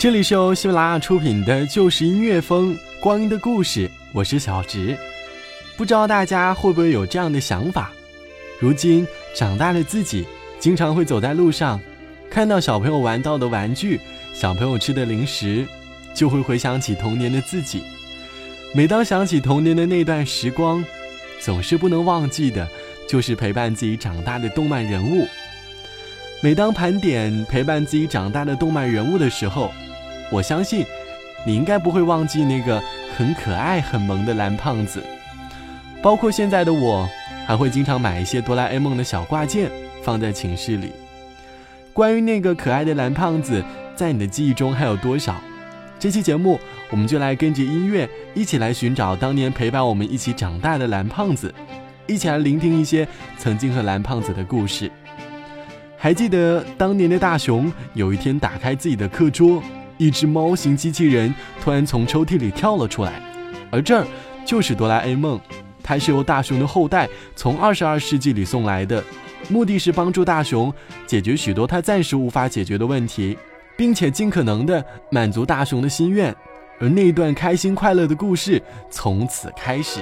这里是由喜马拉雅出品的《旧时音乐风》，光阴的故事。我是小植，不知道大家会不会有这样的想法？如今长大了，自己经常会走在路上，看到小朋友玩到的玩具，小朋友吃的零食，就会回想起童年的自己。每当想起童年的那段时光，总是不能忘记的，就是陪伴自己长大的动漫人物。每当盘点陪伴自己长大的动漫人物的时候，我相信，你应该不会忘记那个很可爱、很萌的蓝胖子，包括现在的我，还会经常买一些哆啦 A 梦的小挂件放在寝室里。关于那个可爱的蓝胖子，在你的记忆中还有多少？这期节目，我们就来跟着音乐，一起来寻找当年陪伴我们一起长大的蓝胖子，一起来聆听一些曾经和蓝胖子的故事。还记得当年的大雄有一天打开自己的课桌。一只猫型机器人突然从抽屉里跳了出来，而这儿就是哆啦 A 梦，它是由大雄的后代从二十二世纪里送来的，目的是帮助大雄解决许多他暂时无法解决的问题，并且尽可能的满足大雄的心愿，而那段开心快乐的故事从此开始。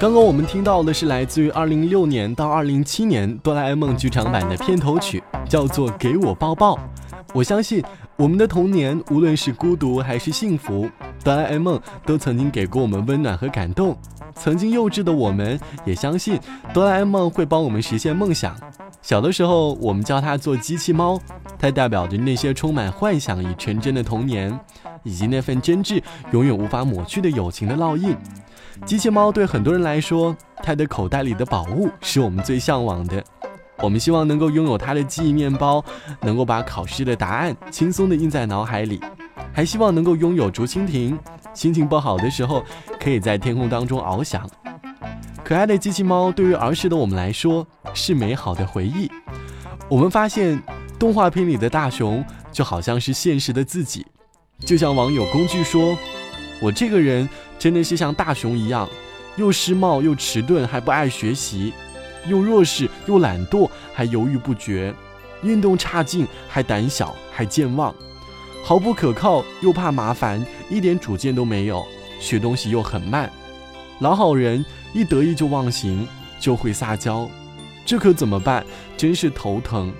刚刚我们听到的是来自于2006年到2007年《哆啦 A 梦》剧场版的片头曲，叫做《给我抱抱》。我相信，我们的童年无论是孤独还是幸福，《哆啦 A 梦》都曾经给过我们温暖和感动。曾经幼稚的我们，也相信《哆啦 A 梦》会帮我们实现梦想。小的时候，我们叫它做机器猫，它代表着那些充满幻想与纯真的童年，以及那份真挚永远无法抹去的友情的烙印。机器猫对很多人来说，它的口袋里的宝物是我们最向往的。我们希望能够拥有它的记忆面包，能够把考试的答案轻松地印在脑海里；还希望能够拥有竹蜻蜓，心情不好的时候可以在天空当中翱翔。可爱的机器猫对于儿时的我们来说是美好的回忆。我们发现动画片里的大熊就好像是现实的自己，就像网友工具说。我这个人真的是像大熊一样，又失貌又迟钝，还不爱学习，又弱势又懒惰，还犹豫不决，运动差劲，还胆小，还健忘，毫不可靠，又怕麻烦，一点主见都没有，学东西又很慢，老好人，一得意就忘形，就会撒娇，这可怎么办？真是头疼。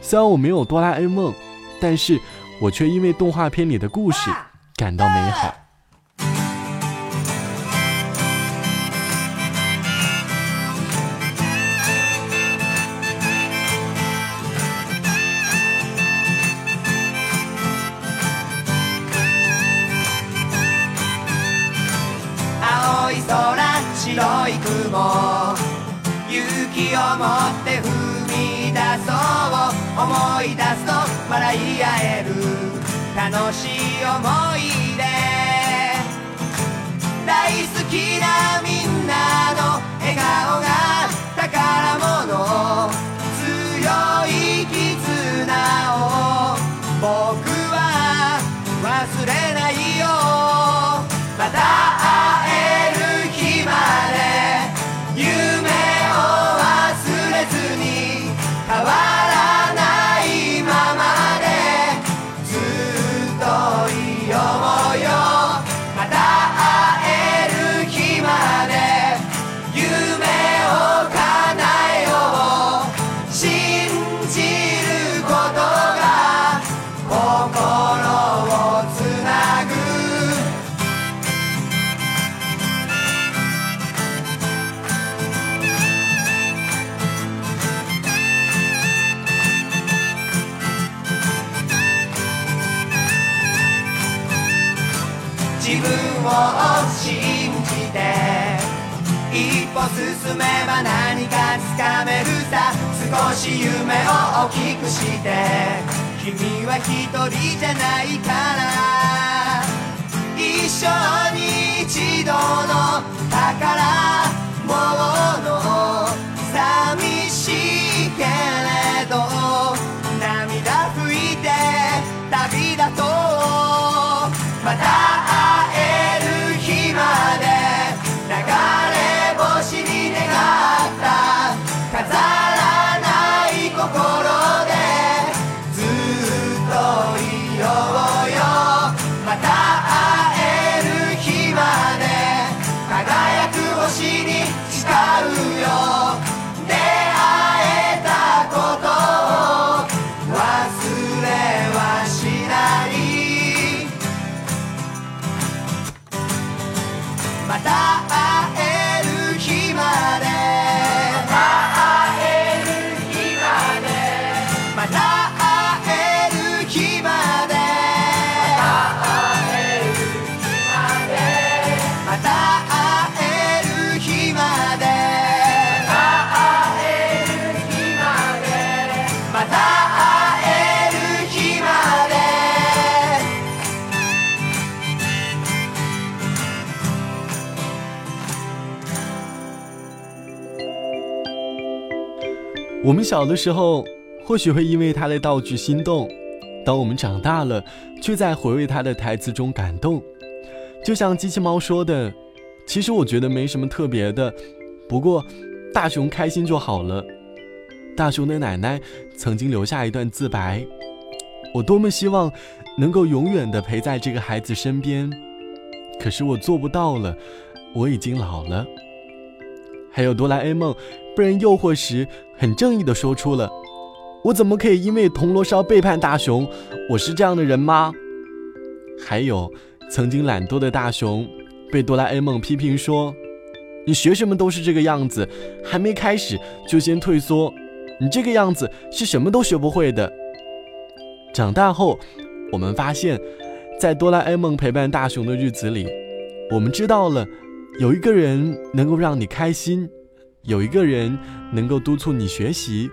虽然我没有哆啦 A 梦，但是我却因为动画片里的故事感到美好。い雲勇気を持って踏み出そう思い出すと笑い合える楽しい思い出大好きなを信じて一歩進めば何かつかめるさ少し夢を大きくして君は一人じゃないから一生に一度の宝我们小的时候，或许会因为他的道具心动；当我们长大了，却在回味他的台词中感动。就像机器猫说的：“其实我觉得没什么特别的，不过大雄开心就好了。”大雄的奶奶曾经留下一段自白：“我多么希望能够永远的陪在这个孩子身边，可是我做不到了，我已经老了。”还有哆啦 A 梦被人诱惑时。很正义的说出了：“我怎么可以因为铜锣烧背叛大雄？我是这样的人吗？”还有，曾经懒惰的大雄，被哆啦 A 梦批评说：“你学什么都是这个样子，还没开始就先退缩，你这个样子是什么都学不会的。”长大后，我们发现，在哆啦 A 梦陪伴大雄的日子里，我们知道了有一个人能够让你开心。有一个人能够督促你学习，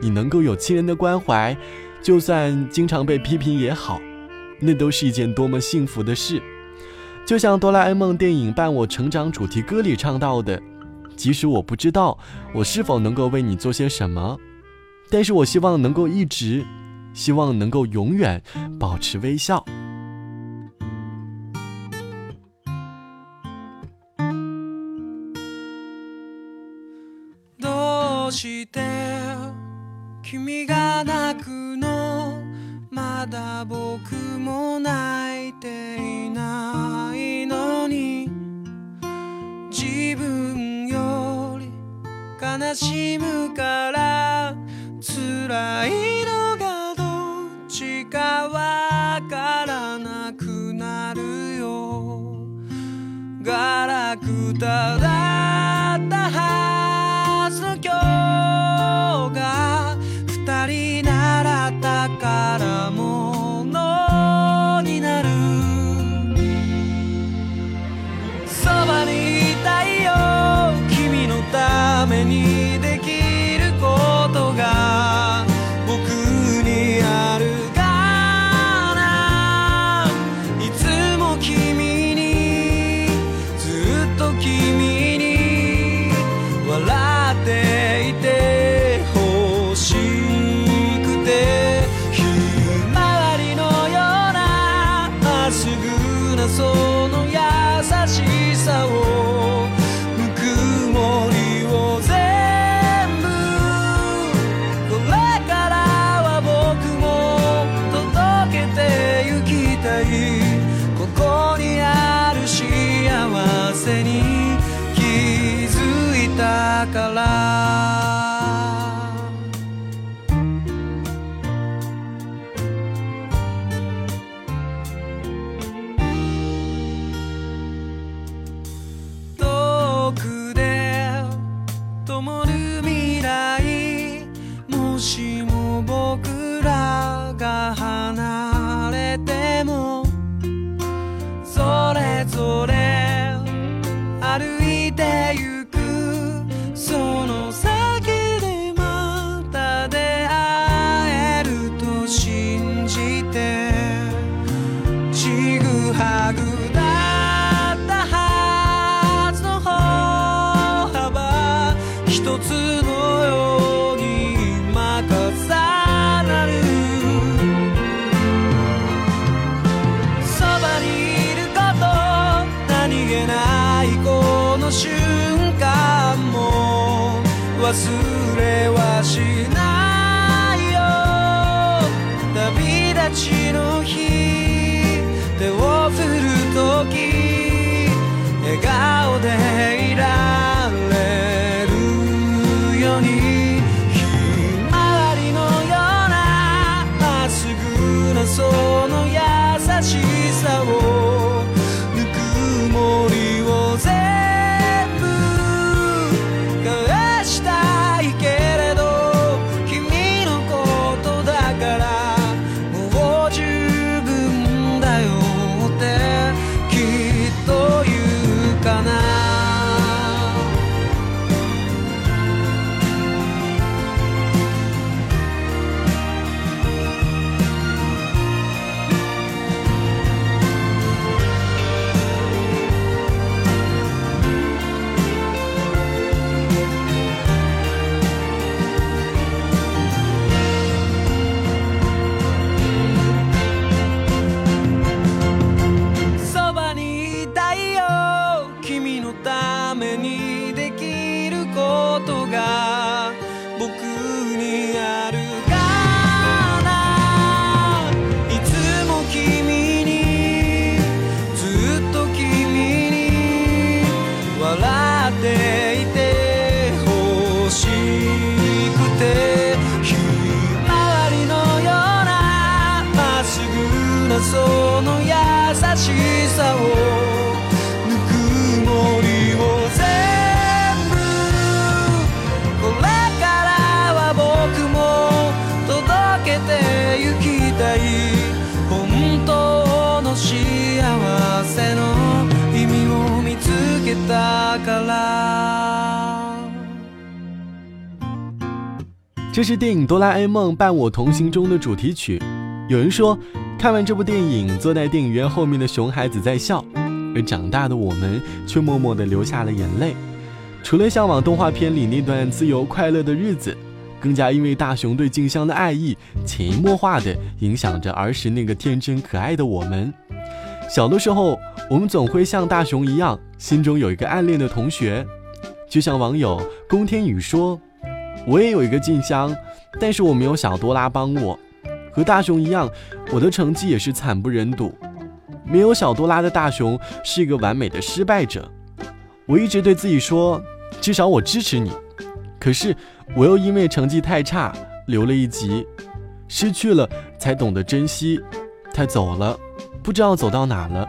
你能够有亲人的关怀，就算经常被批评也好，那都是一件多么幸福的事。就像《哆啦 A 梦》电影《伴我成长》主题歌里唱到的：“即使我不知道我是否能够为你做些什么，但是我希望能够一直，希望能够永远保持微笑。”泣くのまだ僕も泣いていないのに自分より悲しむから辛いのがどっちかわからなくなるよガラクタだ守る未来もしも that you 这是电影《哆啦 A 梦：伴我同行》中的主题曲。有人说，看完这部电影，坐在电影院后面的熊孩子在笑，而长大的我们却默默的流下了眼泪。除了向往动画片里那段自由快乐的日子，更加因为大熊对静香的爱意，潜移默化的影响着儿时那个天真可爱的我们。小的时候。我们总会像大雄一样，心中有一个暗恋的同学，就像网友宫天宇说：“我也有一个静香，但是我没有小多拉帮我，和大雄一样，我的成绩也是惨不忍睹。没有小多拉的大雄是一个完美的失败者。我一直对自己说，至少我支持你。可是我又因为成绩太差，留了一级，失去了才懂得珍惜。他走了，不知道走到哪了。”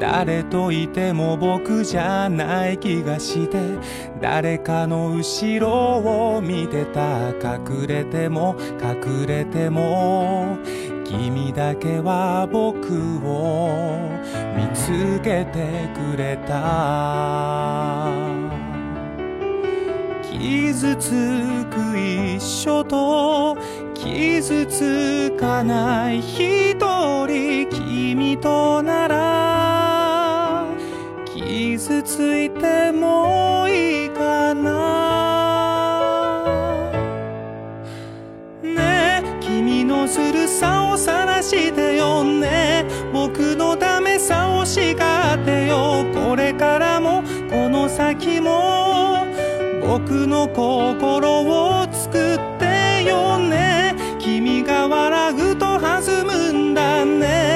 誰といても僕じゃない気がして誰かの後ろを見てた隠れても隠れても君だけは僕を見つけてくれた傷つく一緒と傷つかない一人君となら傷ついてもいいかなねえ君のずるさを晒してよね僕のダメさを叱ってよこれからもこの先も僕の心を作ってよね君が笑うと弾むんだね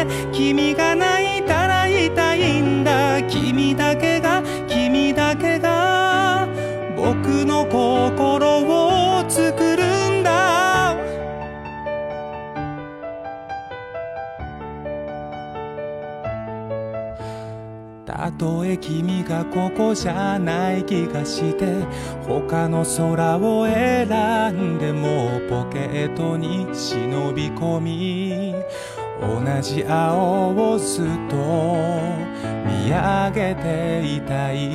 とえ君がここじゃない気がして他の空を選んでもポケットに忍び込み同じ青をずっと見上げていたい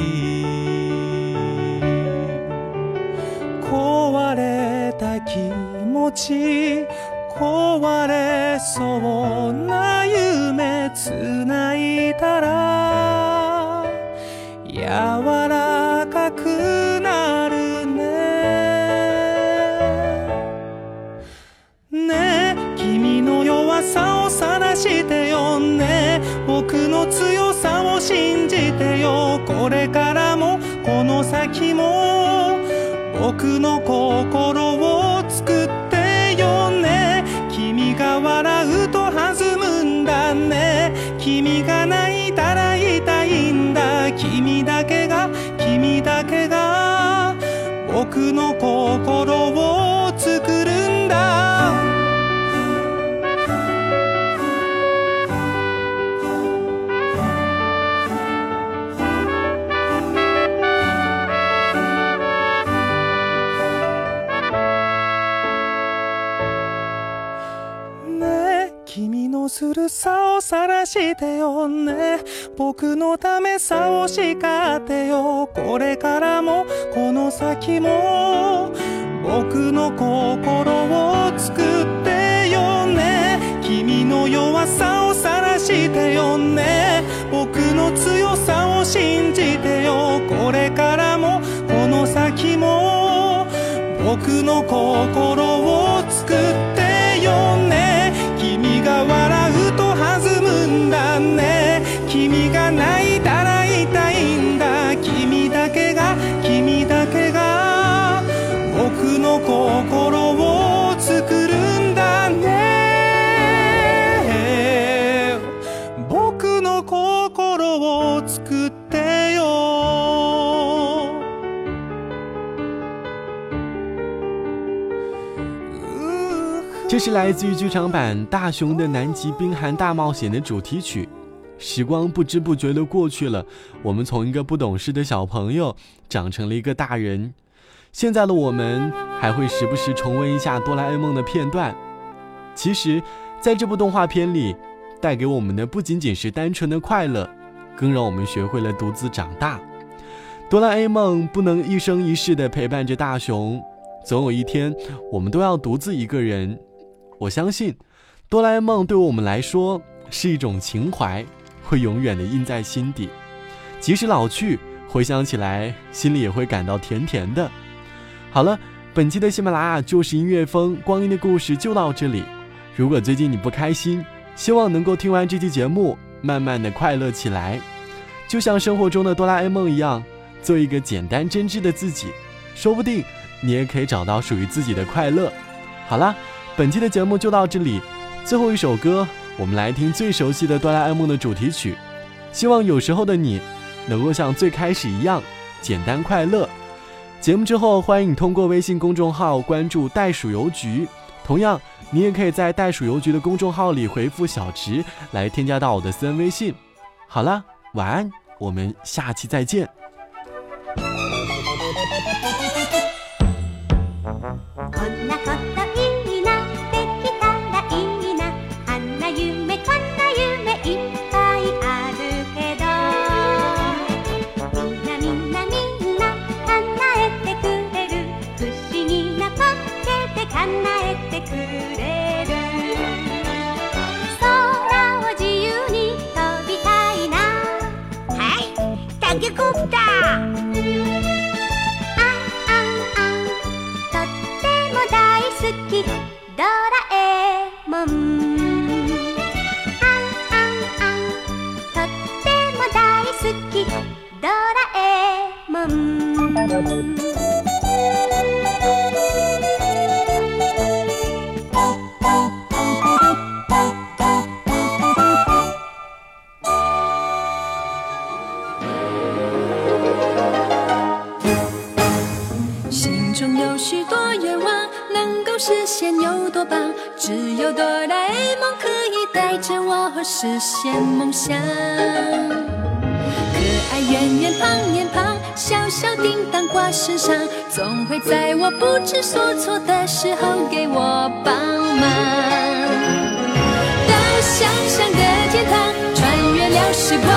壊れた気持ち壊れそうな夢繋いだら柔らかくなるねね君の弱さを晒してよね僕の強さを信じてよこれからもこの先も僕の心を作ってよね君が笑うと弾むんだね君が心を作るんだねえ君のするさを晒してよね僕のためさを叱ってよこれからもこの先も僕の心を作ってよね君の弱さを晒してよね僕の強さを信じてよこれからもこの先も僕の心を作ってよね君が笑うと弾むんだね君が泣い是来自于剧场版《大雄的南极冰寒大冒险》的主题曲。时光不知不觉的过去了，我们从一个不懂事的小朋友，长成了一个大人。现在的我们还会时不时重温一下《哆啦 A 梦》的片段。其实，在这部动画片里，带给我们的不仅仅是单纯的快乐，更让我们学会了独自长大。哆啦 A 梦不能一生一世的陪伴着大雄，总有一天，我们都要独自一个人。我相信，哆啦 A 梦对我们来说是一种情怀，会永远的印在心底。即使老去，回想起来，心里也会感到甜甜的。好了，本期的喜马拉雅就是音乐风光阴的故事就到这里。如果最近你不开心，希望能够听完这期节目，慢慢的快乐起来。就像生活中的哆啦 A 梦一样，做一个简单真挚的自己，说不定你也可以找到属于自己的快乐。好了。本期的节目就到这里，最后一首歌，我们来听最熟悉的《哆啦 A 梦》的主题曲。希望有时候的你，能够像最开始一样简单快乐。节目之后，欢迎你通过微信公众号关注“袋鼠邮局”，同样，你也可以在“袋鼠邮局”的公众号里回复“小直”来添加到我的私人微信。好了，晚安，我们下期再见。实现梦想。可爱圆圆胖脸胖，小小叮当挂身上，总会在我不知所措的时候给我帮忙。到想象的天堂，穿越了时光。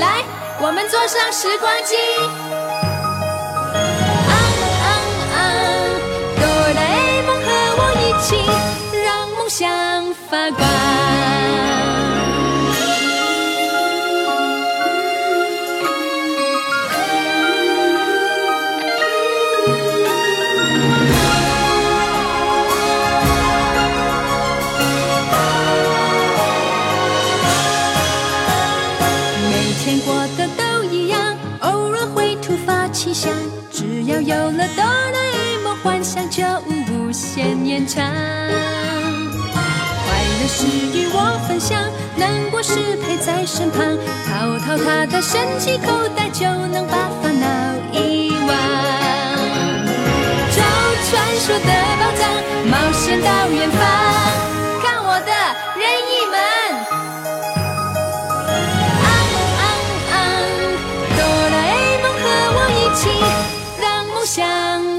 来，我们坐上时光机。啊哆啦 A 梦和我一起，让梦想发光。只要有了哆啦 A 梦，幻想就无限延长。快乐是与我分享，难过是陪在身旁。掏掏他的神奇口袋，就能把烦恼遗忘。找传说的宝藏，冒险到远方。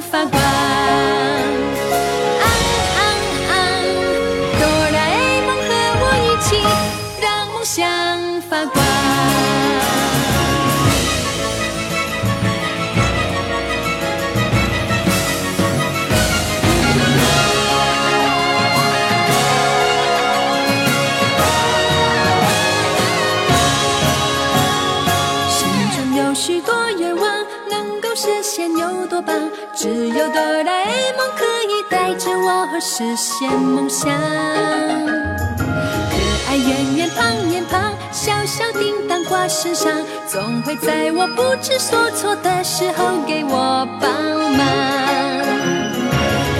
Santo 实现梦想。可爱圆圆胖脸庞，小小叮当挂身上，总会在我不知所措的时候给我帮忙。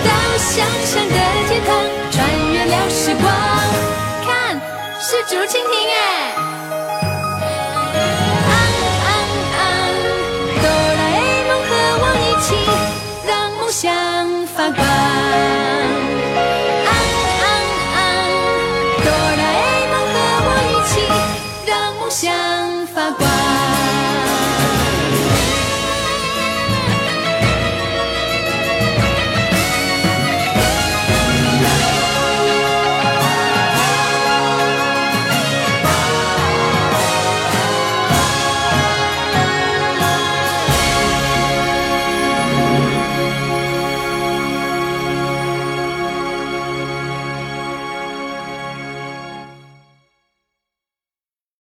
到想象的天堂，穿越了时光，看，是竹蜻蜓哎。